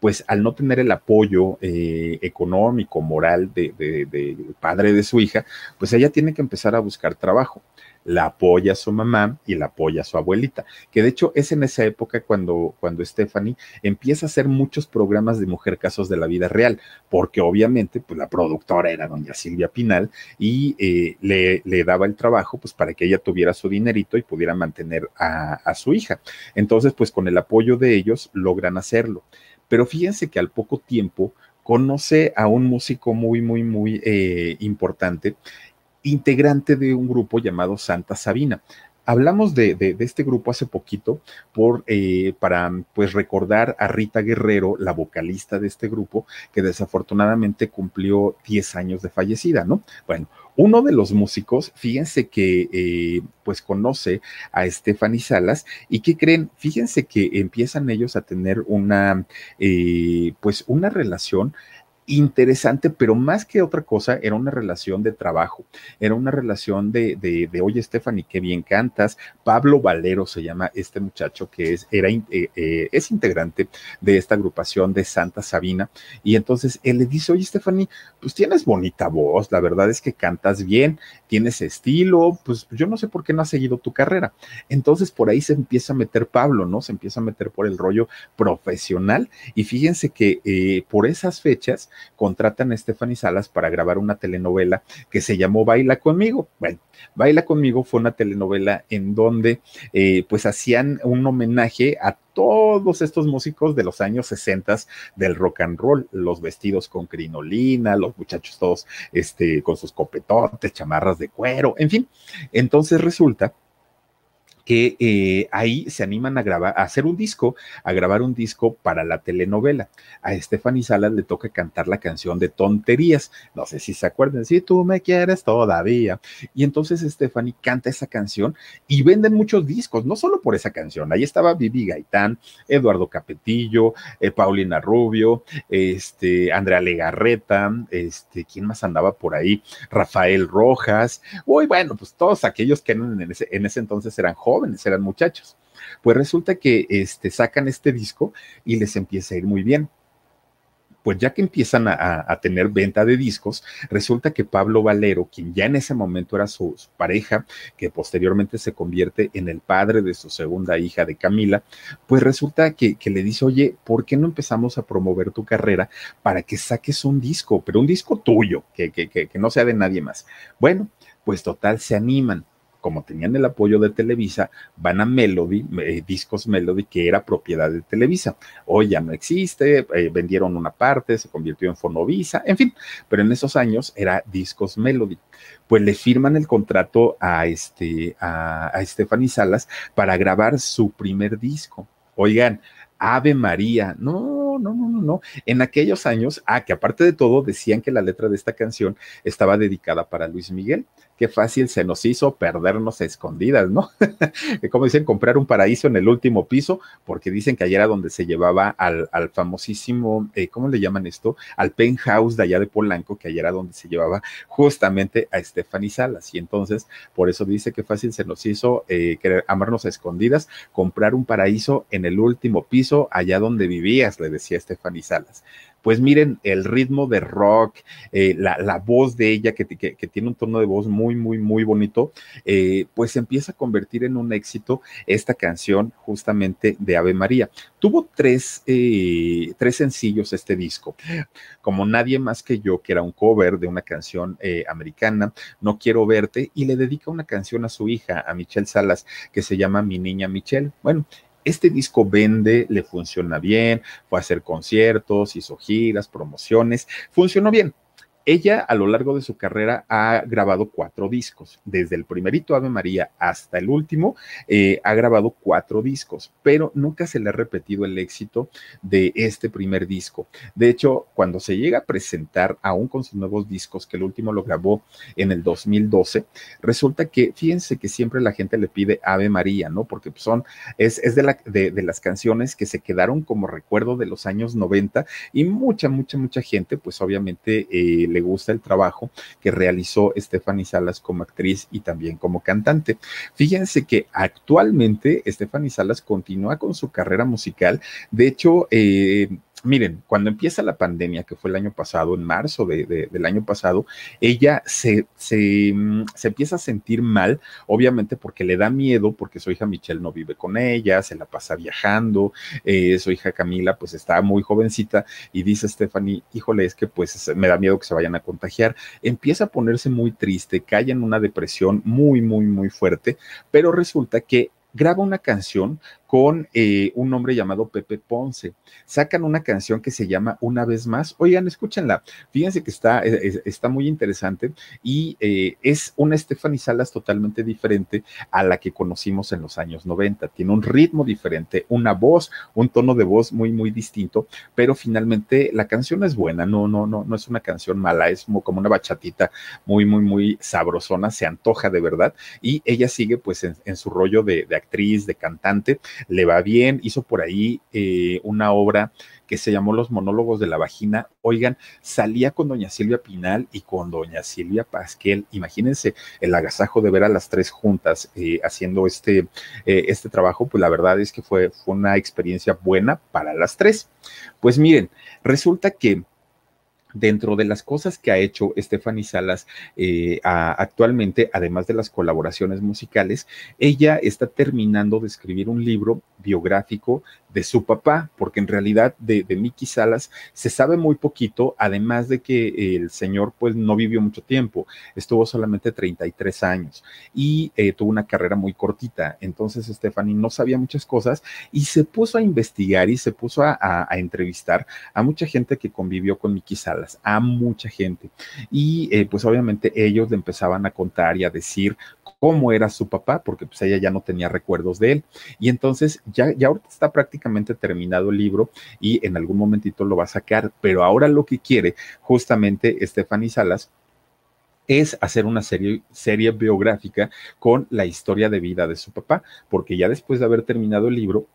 pues al no tener el apoyo eh, económico, moral de, de, padre de su hija, pues ella tiene que empezar a buscar trabajo la apoya a su mamá y la apoya a su abuelita, que de hecho es en esa época cuando, cuando Stephanie empieza a hacer muchos programas de mujer casos de la vida real, porque obviamente pues la productora era doña Silvia Pinal y eh, le, le, daba el trabajo pues para que ella tuviera su dinerito y pudiera mantener a, su hija. Entonces pues con el apoyo de ellos logran hacerlo. Pero fíjense que al poco tiempo conoce a un músico muy, muy, muy eh, importante integrante de un grupo llamado Santa Sabina. Hablamos de, de, este grupo hace poquito por, eh, para pues recordar a Rita Guerrero, la vocalista de este grupo, que desafortunadamente cumplió 10 años de fallecida, ¿no? Bueno, uno de los músicos, fíjense que eh, pues conoce a Stephanie Salas y que creen, fíjense que empiezan ellos a tener una, eh, pues una relación interesante, pero más que otra cosa, era una relación de trabajo, era una relación de, de, oye, Stephanie, qué bien cantas. Pablo Valero se llama este muchacho que es, era, eh, eh, es integrante de esta agrupación de Santa Sabina. Y entonces él le dice, oye, Stephanie, pues tienes bonita voz, la verdad es que cantas bien, tienes estilo, pues yo no sé por qué no has seguido tu carrera. Entonces por ahí se empieza a meter Pablo, ¿no? Se empieza a meter por el rollo profesional. Y fíjense que eh, por esas fechas contratan a Stephanie Salas para grabar una telenovela que se llamó Baila conmigo. Bueno, Baila conmigo fue una telenovela en donde eh, pues hacían un homenaje a todos estos músicos de los años 60 del rock and roll, los vestidos con crinolina, los muchachos todos este, con sus copetotes, chamarras de cuero, en fin. Entonces resulta que eh, ahí se animan a grabar, a hacer un disco, a grabar un disco para la telenovela. A Stephanie Salas le toca cantar la canción de Tonterías. No sé si se acuerdan, si tú me quieres todavía. Y entonces Stephanie canta esa canción y venden muchos discos, no solo por esa canción. Ahí estaba Vivi Gaitán, Eduardo Capetillo, eh, Paulina Rubio, este, Andrea Legarreta, este, ¿quién más andaba por ahí? Rafael Rojas. Uy, bueno, pues todos aquellos que en ese, en ese entonces eran jóvenes eran muchachos. Pues resulta que este, sacan este disco y les empieza a ir muy bien pues ya que empiezan a, tener venta de discos, resulta que Pablo Valero, quien ya en ese momento era su, pareja, que posteriormente se convierte en el padre de su segunda hija de Camila, pues resulta que, le dice, oye, ¿por qué no empezamos a promover tu carrera para que saques un disco, pero un disco tuyo, que, que, que no sea de nadie más? Bueno, pues total, se animan como tenían el apoyo de Televisa, van a Melody, eh, Discos Melody, que era propiedad de Televisa. Hoy ya no existe, eh, vendieron una parte, se convirtió en Fonovisa, en fin, pero en esos años era Discos Melody. Pues le firman el contrato a, este, a, a Stephanie Salas para grabar su primer disco. Oigan, Ave María, no, no, no, no, no. En aquellos años, ah, que aparte de todo, decían que la letra de esta canción estaba dedicada para Luis Miguel qué fácil se nos hizo perdernos a escondidas, ¿no? [LAUGHS] Como dicen, comprar un paraíso en el último piso, porque dicen que ayer era donde se llevaba al, famosísimo, eh, ¿cómo le llaman esto? Al penthouse de allá de Polanco, que ayer era donde se llevaba justamente a Stephanie Salas. Y entonces, por eso dice que fácil se nos hizo eh, querer amarnos a escondidas, comprar un paraíso en el último piso, allá donde vivías, le decía Stephanie Salas pues miren el ritmo de rock, eh, la, voz de ella que, tiene un tono de voz muy, muy, muy bonito, eh, pues empieza a convertir en un éxito esta canción justamente de Ave María. Tuvo tres, eh, tres sencillos este disco, como Nadie más que yo, que era un cover de una canción americana, No quiero verte, y le dedica una canción a su hija, a Michelle Salas, que se llama Mi niña Michelle. Bueno, este disco vende, le funciona bien, fue a hacer conciertos, hizo giras, promociones, funcionó bien. Ella a lo largo de su carrera ha grabado cuatro discos. Desde el primerito Ave María hasta el último, eh, ha grabado cuatro discos, pero nunca se le ha repetido el éxito de este primer disco. De hecho, cuando se llega a presentar aún con sus nuevos discos, que el último lo grabó en el 2012, resulta que, fíjense que siempre la gente le pide Ave María, ¿no? Porque son, es, es de, de, las canciones que se quedaron como recuerdo de los años 90 y mucha, mucha, mucha gente, pues obviamente... Eh, le gusta el trabajo que realizó Stephanie Salas como actriz y también como cantante. Fíjense que actualmente Stephanie Salas continúa con su carrera musical. De hecho, eh, Miren, cuando empieza la pandemia, que fue el año pasado, en marzo del año pasado, ella se, mm, se, empieza a sentir mal, obviamente porque le da miedo, porque su hija Michelle no vive con ella, se la pasa viajando, eh, su hija Camila pues está muy jovencita y dice Stephanie, híjole, es que pues me da miedo que se vayan a contagiar. Empieza a ponerse muy triste, cae en una depresión muy, muy, muy fuerte, pero resulta que graba una canción con eh, un hombre llamado Pepe Ponce. Sacan una canción que se llama Una vez más. Oigan, escúchenla. Fíjense que está, eh, está muy interesante y eh, es una Stephanie Salas totalmente diferente a la que conocimos en los años 90. Tiene un ritmo diferente, una voz, un tono de voz muy, muy distinto, pero finalmente la canción es buena. No, no, no, no es una canción mala, es como, una bachatita muy, muy, muy sabrosona, se antoja de verdad y ella sigue pues en, su rollo de, de actriz, de cantante, le va bien, hizo por ahí eh, una obra que se llamó Los monólogos de la vagina. Oigan, salía con doña Silvia Pinal y con doña Silvia Pasquel. Imagínense el agasajo de ver a las tres juntas eh, haciendo este, eh, este trabajo, pues la verdad es que fue, fue una experiencia buena para las tres. Pues miren, resulta que Dentro de las cosas que ha hecho Stephanie Salas eh, actualmente, además de las colaboraciones musicales, ella está terminando de escribir un libro biográfico de su papá, porque en realidad de, de Miki Salas se sabe muy poquito, además de que el señor pues no vivió mucho tiempo, estuvo solamente 33 años y eh, tuvo una carrera muy cortita, entonces Stephanie no sabía muchas cosas y se puso a investigar y se puso a, a, entrevistar a mucha gente que convivió con Miki Salas, a mucha gente. Y eh, pues obviamente ellos le empezaban a contar y a decir cómo era su papá, porque pues ella ya no tenía recuerdos de él. Y entonces ya, ya ahorita está prácticamente terminado el libro y en algún momentito lo va a sacar, pero ahora lo que quiere justamente Stephanie Salas es hacer una serie, serie biográfica con la historia de vida de su papá, porque ya después de haber terminado el libro,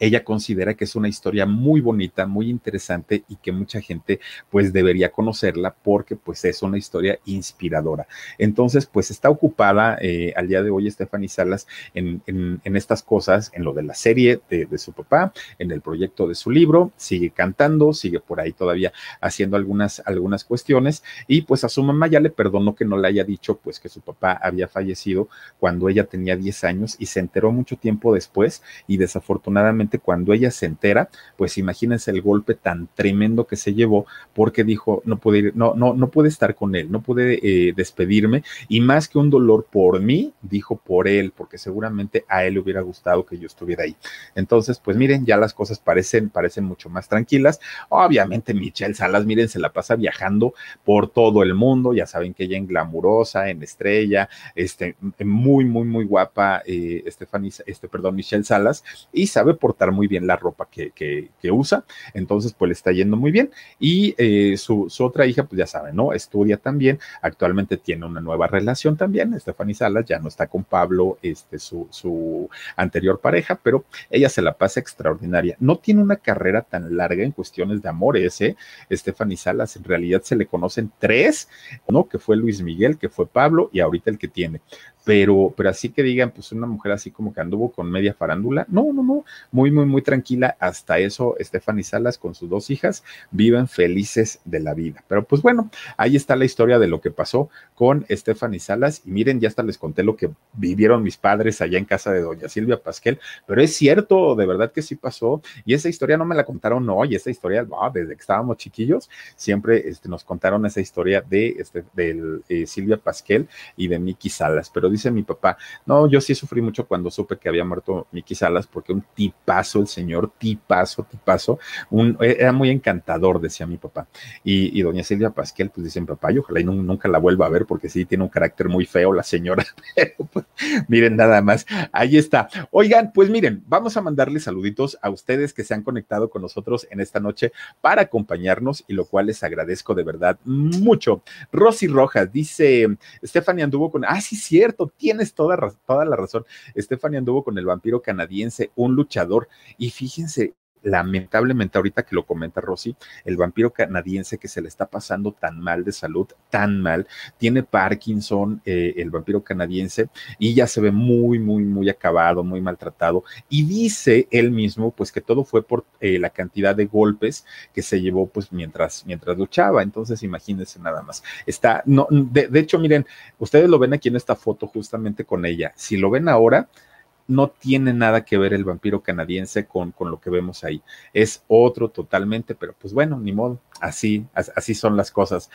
ella considera que es una historia muy bonita, muy interesante y que mucha gente pues debería conocerla porque pues es una historia inspiradora. Entonces pues está ocupada eh, al día de hoy Stephanie Salas en, en, estas cosas, en lo de la serie de, de, su papá, en el proyecto de su libro, sigue cantando, sigue por ahí todavía haciendo algunas, algunas cuestiones y pues a su mamá ya le perdonó que no le haya dicho pues que su papá había fallecido cuando ella tenía 10 años y se enteró mucho tiempo después y desafortunadamente cuando ella se entera, pues imagínense el golpe tan tremendo que se llevó porque dijo, no puede ir, no, no, no puede estar con él, no puede eh, despedirme y más que un dolor por mí, dijo por él, porque seguramente a él le hubiera gustado que yo estuviera ahí. Entonces, pues miren, ya las cosas parecen, parecen mucho más tranquilas. Obviamente Michelle Salas, miren, se la pasa viajando por todo el mundo, ya saben que ella en glamurosa, en estrella, este, muy, muy, muy guapa, eh, este, perdón, Michelle Salas, y sabe por muy bien la ropa que, que, usa, entonces pues le está yendo muy bien. Y eh, su, su, otra hija, pues ya saben, ¿no? Estudia también, actualmente tiene una nueva relación también, Stephanie Salas ya no está con Pablo, este, su, su anterior pareja, pero ella se la pasa extraordinaria. No tiene una carrera tan larga en cuestiones de amores, ¿eh? Stephanie Salas, en realidad se le conocen tres, ¿no? Que fue Luis Miguel, que fue Pablo y ahorita el que tiene pero, pero así que digan, pues una mujer así como que anduvo con media farándula, no, no, no, muy, muy, muy tranquila, hasta eso Stephanie Salas con sus dos hijas viven felices de la vida. Pero pues bueno, ahí está la historia de lo que pasó con Stephanie Salas y miren, ya hasta les conté lo que vivieron mis padres allá en casa de doña Silvia Pasquel, pero es cierto, de verdad que sí pasó y esa historia no me la contaron hoy, esa historia, oh, desde que estábamos chiquillos, siempre este, nos contaron esa historia de, este, de eh, Silvia Pasquel y de Miki Salas, pero dice mi papá, no, yo sí sufrí mucho cuando supe que había muerto Miki Salas, porque un tipazo, el señor, tipazo, tipazo, un, era muy encantador, decía mi papá. Y, doña Silvia Pasquel, pues dice mi papá, y ojalá y nunca la vuelva a ver, porque sí tiene un carácter muy feo la señora, [LAUGHS] pero pues, miren nada más, ahí está. Oigan, pues miren, vamos a mandarle saluditos a ustedes que se han conectado con nosotros en esta noche para acompañarnos y lo cual les agradezco de verdad mucho. Rosy Rojas dice, Stephanie anduvo con, ah, sí, cierto, tienes toda, toda la razón. Stephanie anduvo con el vampiro canadiense, un luchador, y fíjense, lamentablemente ahorita que lo comenta Rosy, el vampiro canadiense que se le está pasando tan mal de salud, tan mal, tiene Parkinson, eh, el vampiro canadiense, y ya se ve muy, muy, muy acabado, muy maltratado, y dice él mismo, pues que todo fue por eh, la cantidad de golpes que se llevó, pues mientras, mientras luchaba, entonces imagínense nada más. Está, no, de, de hecho, miren, ustedes lo ven aquí en esta foto justamente con ella, si lo ven ahora, no tiene nada que ver el vampiro canadiense con, con lo que vemos ahí. Es otro totalmente, pero pues bueno, ni modo. Así, así son las cosas.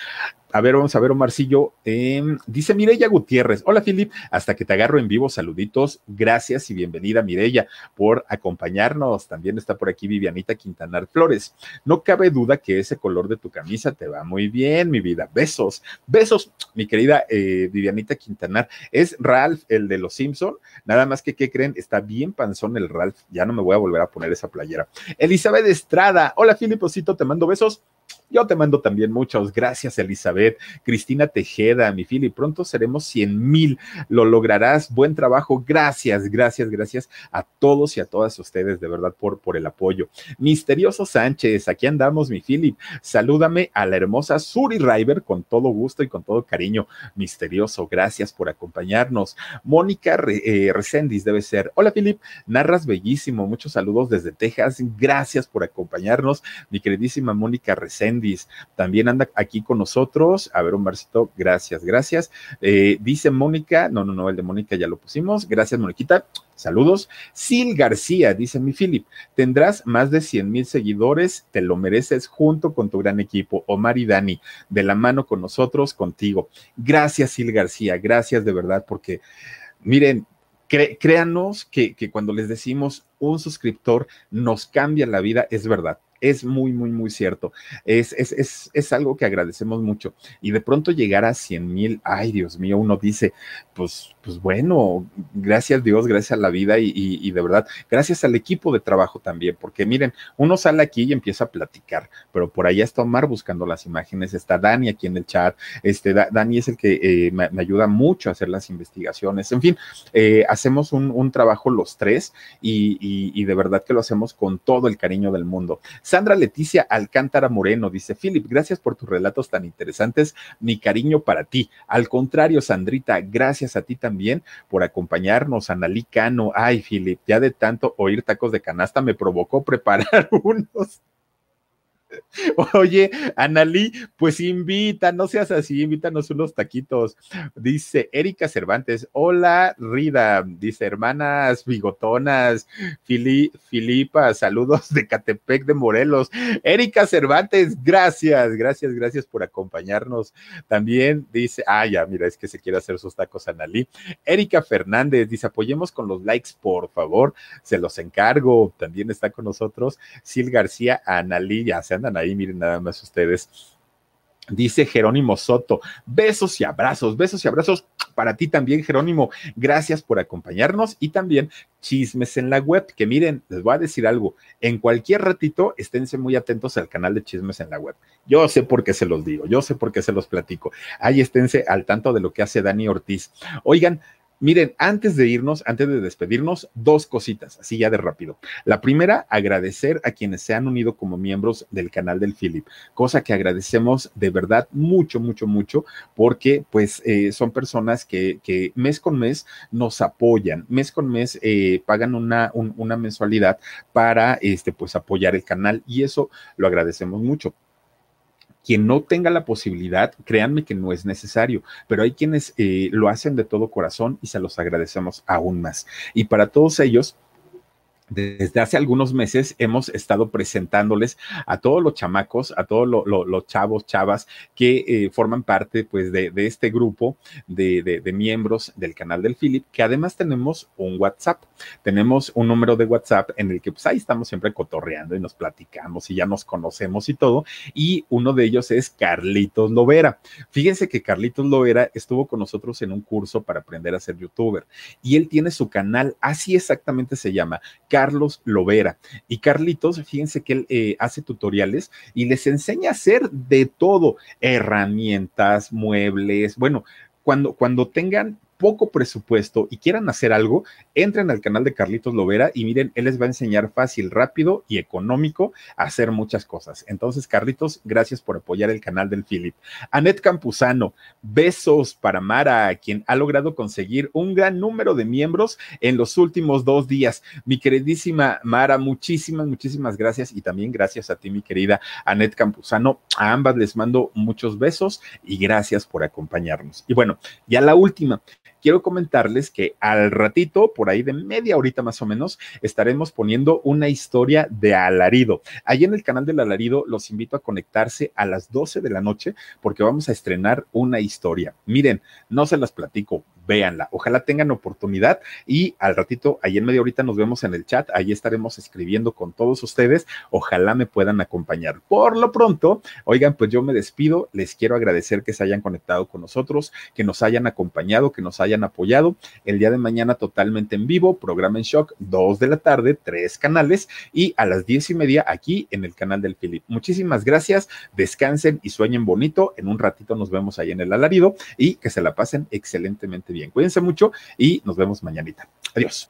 A ver, vamos a ver, Omarcillo. Eh, dice Mireya Gutiérrez. Hola, Filip. Hasta que te agarro en vivo, saluditos. Gracias y bienvenida, Mireya, por acompañarnos. También está por aquí Vivianita Quintanar Flores. No cabe duda que ese color de tu camisa te va muy bien, mi vida. Besos, besos, mi querida eh, Vivianita Quintanar. Es Ralph, el de los Simpson. Nada más que, ¿qué creen? Está bien panzón el Ralph. Ya no me voy a volver a poner esa playera. Elizabeth Estrada. Hola, Filiposito, te mando besos Yo te mando también muchos. Gracias, Elizabeth. Cristina Tejeda, mi Philip. Pronto seremos 100 mil. Lo lograrás. Buen trabajo. Gracias, gracias, gracias a todos y a todas ustedes, de verdad, por, por el apoyo. Misterioso Sánchez, aquí andamos, mi Philip. Salúdame a la hermosa Suri River con todo gusto y con todo cariño. Misterioso, gracias por acompañarnos. Mónica eh, debe ser. Hola, Philip. Narras bellísimo. Muchos saludos desde Texas. Gracias por acompañarnos, mi queridísima Mónica También anda aquí con nosotros. A ver, un barcito. Gracias, gracias. Eh, dice Mónica, no, no, no, el de Mónica ya lo pusimos. Gracias, Moniquita. Saludos. Sil García, dice mi Philip, tendrás más de 100 mil seguidores, te lo mereces junto con tu gran equipo, Omar y Dani, de la mano con nosotros, contigo. Gracias, Sil García, gracias de verdad, porque miren, créanos que, que cuando les decimos un suscriptor nos cambia la vida, es verdad es muy, muy, muy cierto. Es, es, es, es, algo que agradecemos mucho. Y de pronto llegar a 100 mil, ay Dios mío, uno dice, pues, pues bueno, gracias a Dios, gracias a la vida y, y, de verdad, gracias al equipo de trabajo también, porque miren, uno sale aquí y empieza a platicar, pero por allá está Omar buscando las imágenes, está Dani aquí en el chat, este, Dani es el que eh, me, ayuda mucho a hacer las investigaciones, en fin, eh, hacemos un, un, trabajo los tres y, y de verdad que lo hacemos con todo el cariño del mundo. Sandra Leticia Alcántara Moreno dice, Philip, gracias por tus relatos tan interesantes, mi cariño para ti. Al contrario, Sandrita, gracias a ti también por acompañarnos, Analí Cano. Ay, Philip, ya de tanto oír tacos de canasta me provocó preparar [LAUGHS] unos. [LAUGHS] Oye, Analí, pues invita, no seas así, invítanos unos taquitos. Dice Erika Cervantes, hola Rida, dice hermanas bigotonas, Filipa, saludos de Catepec de Morelos. Erika Cervantes, gracias, gracias, gracias por acompañarnos. También dice, ah, ya, mira, es que se quiere hacer sus tacos Analí. Erika Fernández dice, apoyemos con los likes, por favor, se los encargo. También está con nosotros Sil García, Analí, ya se ahí, miren nada más ustedes. Dice Jerónimo Soto, besos y abrazos, besos y abrazos para ti también, Jerónimo. Gracias por acompañarnos y también chismes en la web, que miren, les voy a decir algo, en cualquier ratito esténse muy atentos al canal de chismes en la web. Yo sé por qué se los digo, yo sé por qué se los platico. Ahí esténse al tanto de lo que hace Dani Ortiz. Oigan, Miren, antes de irnos, antes de despedirnos, dos cositas, así ya de rápido. La primera, agradecer a quienes se han unido como miembros del canal del Philip, cosa que agradecemos de verdad mucho, mucho, mucho, porque pues eh, son personas que, que, mes con mes nos apoyan, mes con mes eh, pagan una, una mensualidad para este, pues apoyar el canal y eso lo agradecemos mucho. Quien no tenga la posibilidad, créanme que no es necesario, pero hay quienes eh, lo hacen de todo corazón y se los agradecemos aún más. Y para todos ellos, desde hace algunos meses hemos estado presentándoles a todos los chamacos, a todos los chavos, chavas que eh, forman parte pues de, este grupo de, miembros del canal del Philip, que además tenemos un WhatsApp, tenemos un número de WhatsApp en el que pues ahí estamos siempre cotorreando y nos platicamos y ya nos conocemos y todo, y uno de ellos es Carlitos Lovera. Fíjense que Carlitos Lovera estuvo con nosotros en un curso para aprender a ser youtuber y él tiene su canal, así exactamente se llama Carlos Lovera. Y Carlitos, fíjense que él eh, hace tutoriales y les enseña a hacer de todo, herramientas, muebles, bueno, cuando, cuando tengan poco presupuesto y quieran hacer algo, entren al canal de Carlitos Lovera y miren, él les va a enseñar fácil, rápido y económico a hacer muchas cosas. Entonces, Carlitos, gracias por apoyar el canal del Philip. Anet Campuzano, besos para Mara, quien ha logrado conseguir un gran número de miembros en los últimos dos días. Mi queridísima Mara, muchísimas, muchísimas gracias y también gracias a ti, mi querida Anet Campuzano. A ambas les mando muchos besos y gracias por acompañarnos. Y bueno, ya la última quiero comentarles que al ratito, por ahí de media horita más o menos, estaremos poniendo una historia de alarido. Allí en el canal del alarido los invito a conectarse a las 12 de la noche porque vamos a estrenar una historia. Miren, no se las platico, véanla. Ojalá tengan oportunidad y al ratito, ahí en media horita nos vemos en el chat, ahí estaremos escribiendo con todos ustedes. Ojalá me puedan acompañar. Por lo pronto, oigan, pues yo me despido, les quiero agradecer que se hayan conectado con nosotros, que nos hayan acompañado, que nos hayan apoyado. El día de mañana totalmente en vivo, programa en shock, dos de la tarde, tres canales y a las diez y media aquí en el canal del Philip. Muchísimas gracias, descansen y sueñen bonito. En un ratito nos vemos ahí en el alarido y que se la pasen excelentemente bien. Cuídense mucho y nos vemos mañanita. Adiós.